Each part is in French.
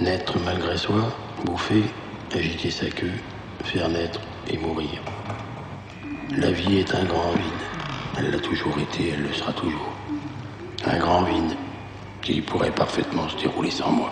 Naître malgré soi, bouffer, agiter sa queue, faire naître et mourir. La vie est un grand vide. Elle l'a toujours été, elle le sera toujours. Un grand vide qui pourrait parfaitement se dérouler sans moi.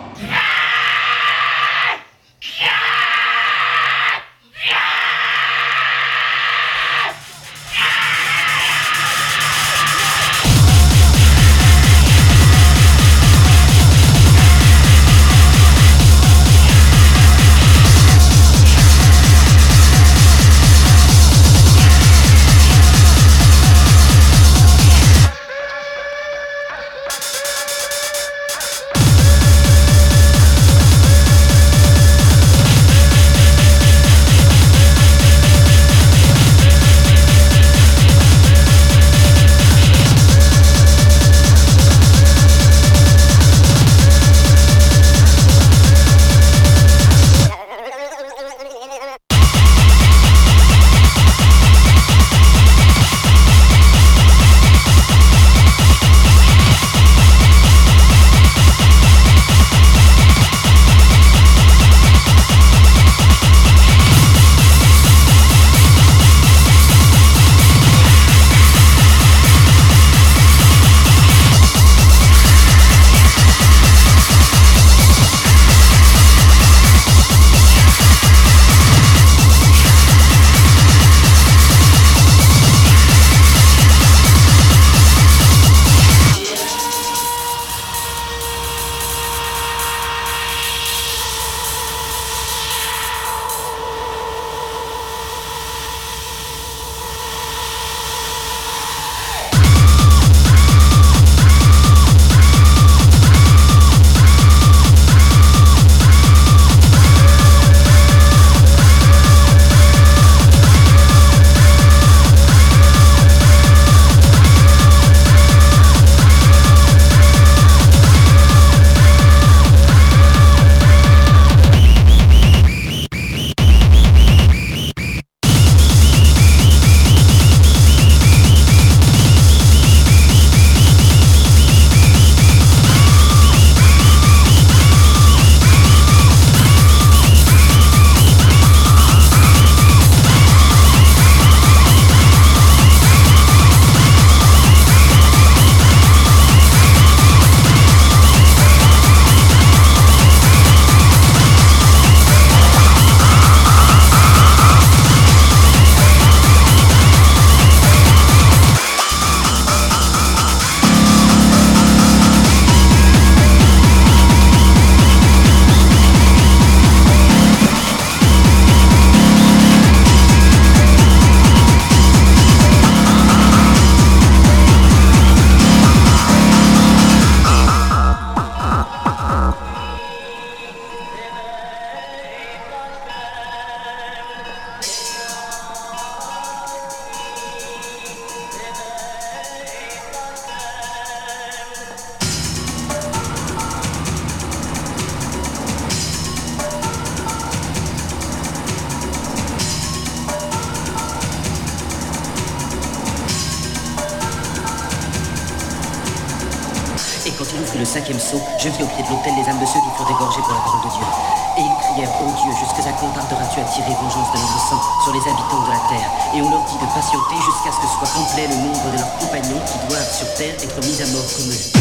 je vis au pied de l'autel les âmes de ceux qui furent dégorgés pour la parole de Dieu. Et ils crièrent, ô oh Dieu, jusqu'à ce quand tarderas-tu à tirer vengeance de l'innocent sur les habitants de la terre? Et on leur dit de patienter jusqu'à ce que soit complet le nombre de leurs compagnons qui doivent sur terre être mis à mort comme eux.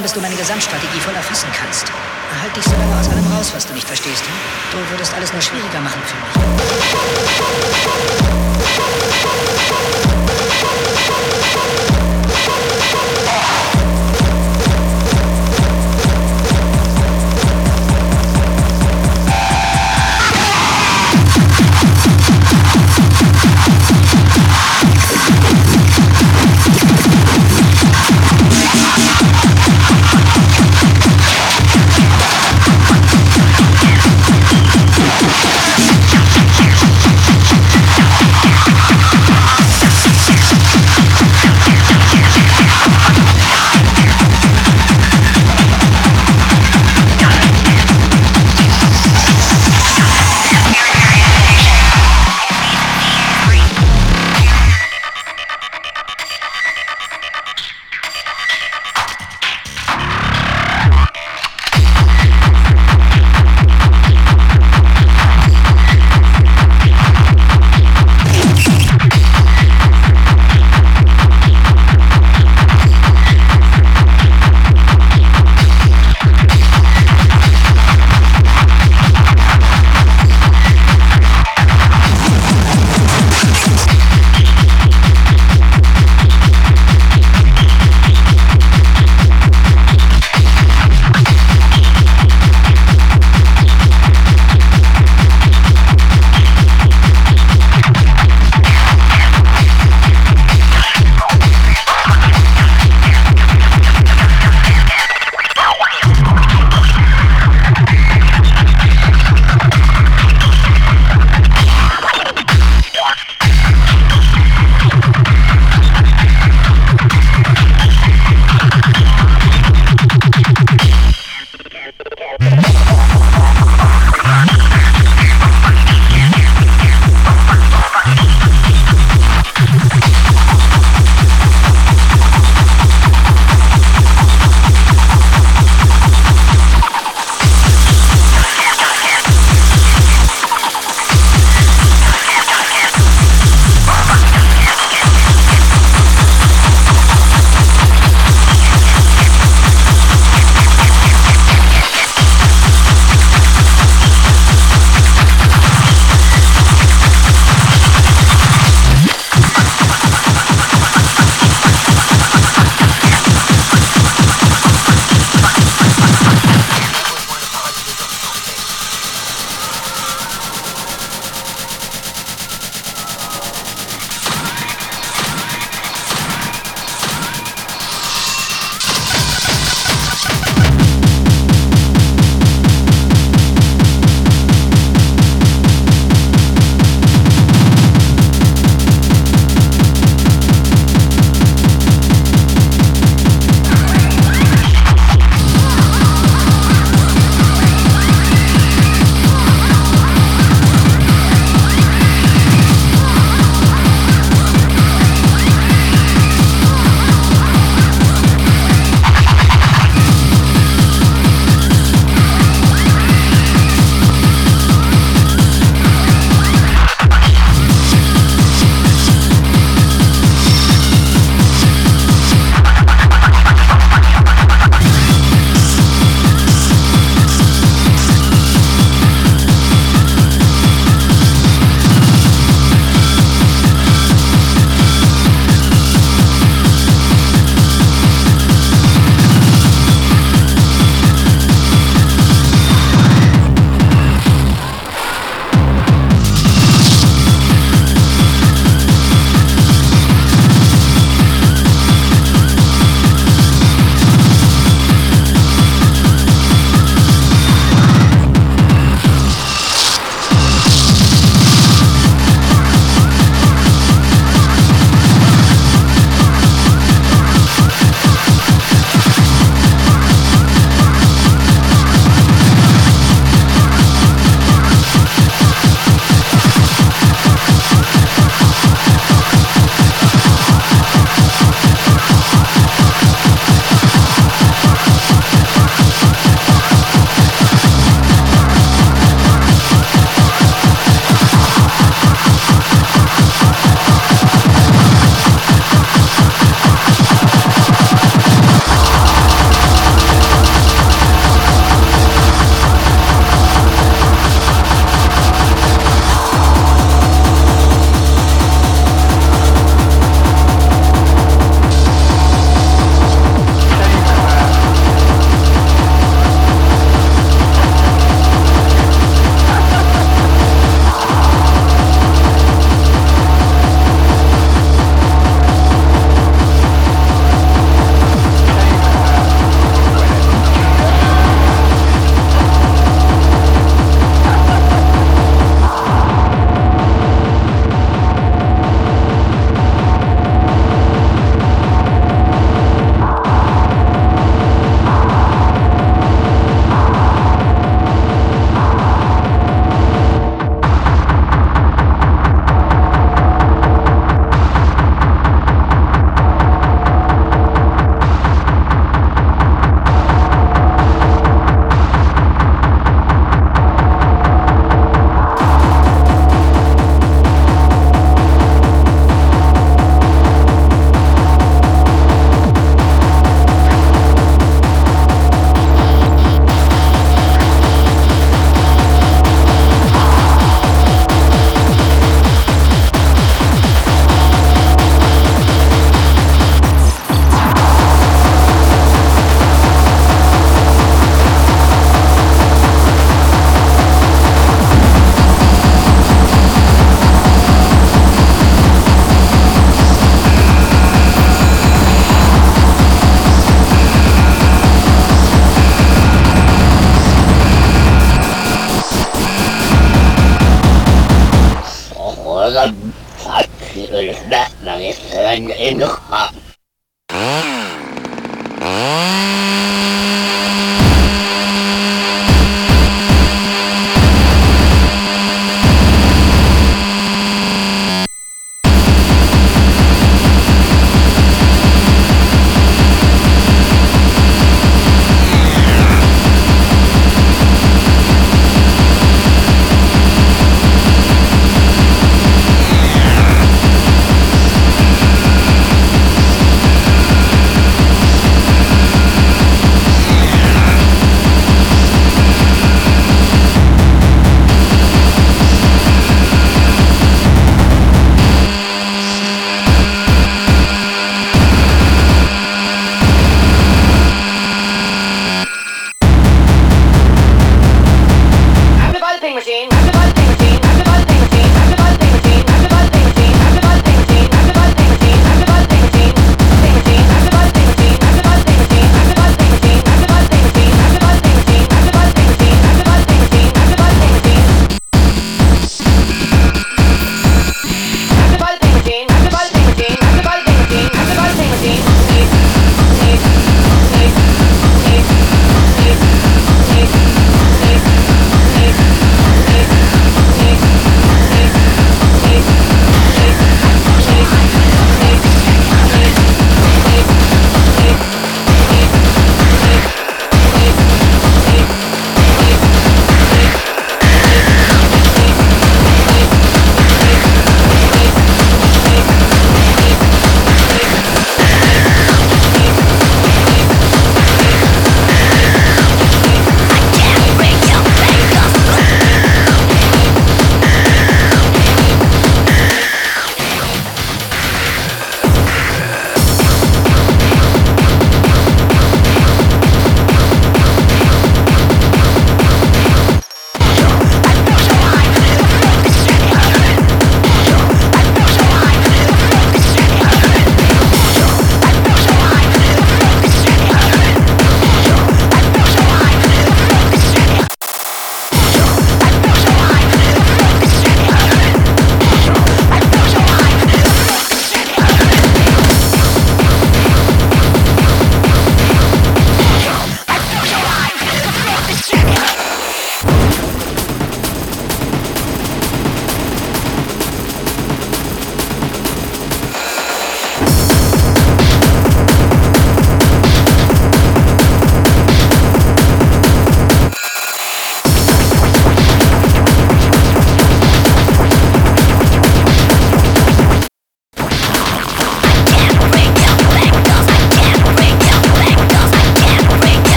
Dauern, bis du meine Gesamtstrategie voll erfassen kannst. Halt dich so lange aus allem raus, was du nicht verstehst. Hm? Du würdest alles nur schwieriger machen für mich. Thank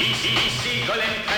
Easy, easy, Colin.